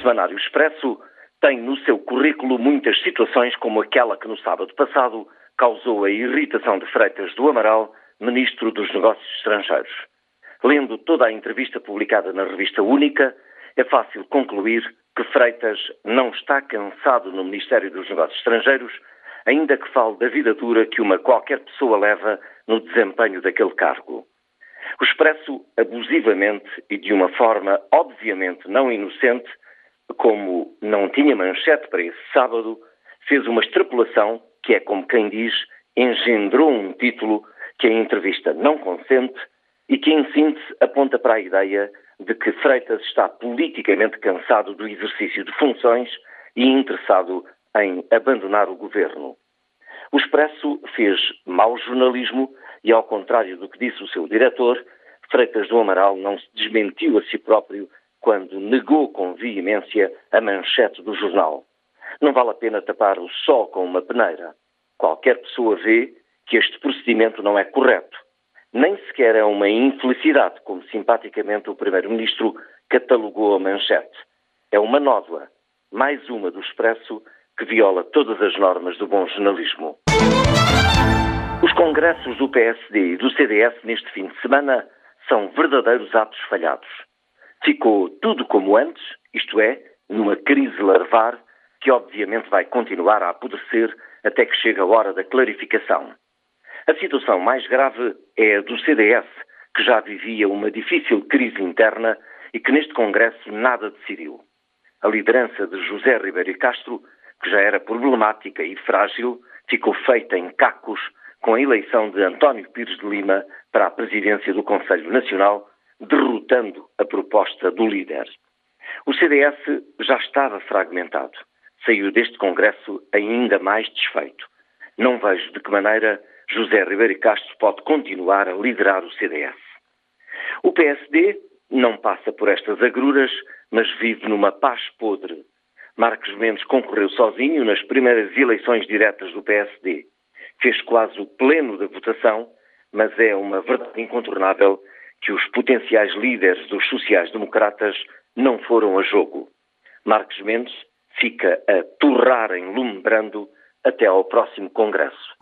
semanário Expresso tem no seu currículo muitas situações como aquela que no sábado passado causou a irritação de Freitas do Amaral, ministro dos Negócios Estrangeiros. Lendo toda a entrevista publicada na revista Única, é fácil concluir que Freitas não está cansado no Ministério dos Negócios Estrangeiros, ainda que fale da vida dura que uma qualquer pessoa leva no desempenho daquele cargo. O Expresso, abusivamente e de uma forma obviamente não inocente, como não tinha manchete para esse sábado, fez uma extrapolação que é como quem diz, engendrou um título que a entrevista não consente e que, em síntese, aponta para a ideia de que Freitas está politicamente cansado do exercício de funções e interessado em abandonar o governo. O Expresso fez mau jornalismo e, ao contrário do que disse o seu diretor, Freitas do Amaral não se desmentiu a si próprio quando negou com veemência a manchete do jornal. Não vale a pena tapar o sol com uma peneira. Qualquer pessoa vê que este procedimento não é correto. Nem sequer é uma infelicidade, como simpaticamente o Primeiro-Ministro catalogou a manchete. É uma nódoa, mais uma do Expresso, que viola todas as normas do bom jornalismo. Os congressos do PSD e do CDS neste fim de semana são verdadeiros atos falhados. Ficou tudo como antes, isto é, numa crise larvar que obviamente vai continuar a apodrecer até que chegue a hora da clarificação. A situação mais grave é a do CDS, que já vivia uma difícil crise interna e que neste Congresso nada decidiu. A liderança de José Ribeiro Castro, que já era problemática e frágil, ficou feita em cacos com a eleição de António Pires de Lima para a presidência do Conselho Nacional, derrotando a proposta do líder. O CDS já estava fragmentado. Saiu deste Congresso ainda mais desfeito. Não vejo de que maneira José Ribeiro Castro pode continuar a liderar o CDS. O PSD não passa por estas agruras, mas vive numa paz podre. Marcos Mendes concorreu sozinho nas primeiras eleições diretas do PSD. Fez quase o pleno da votação, mas é uma verdade incontornável que os potenciais líderes dos sociais-democratas não foram a jogo. Marcos Mendes fica a torrar em lume brando até ao próximo Congresso.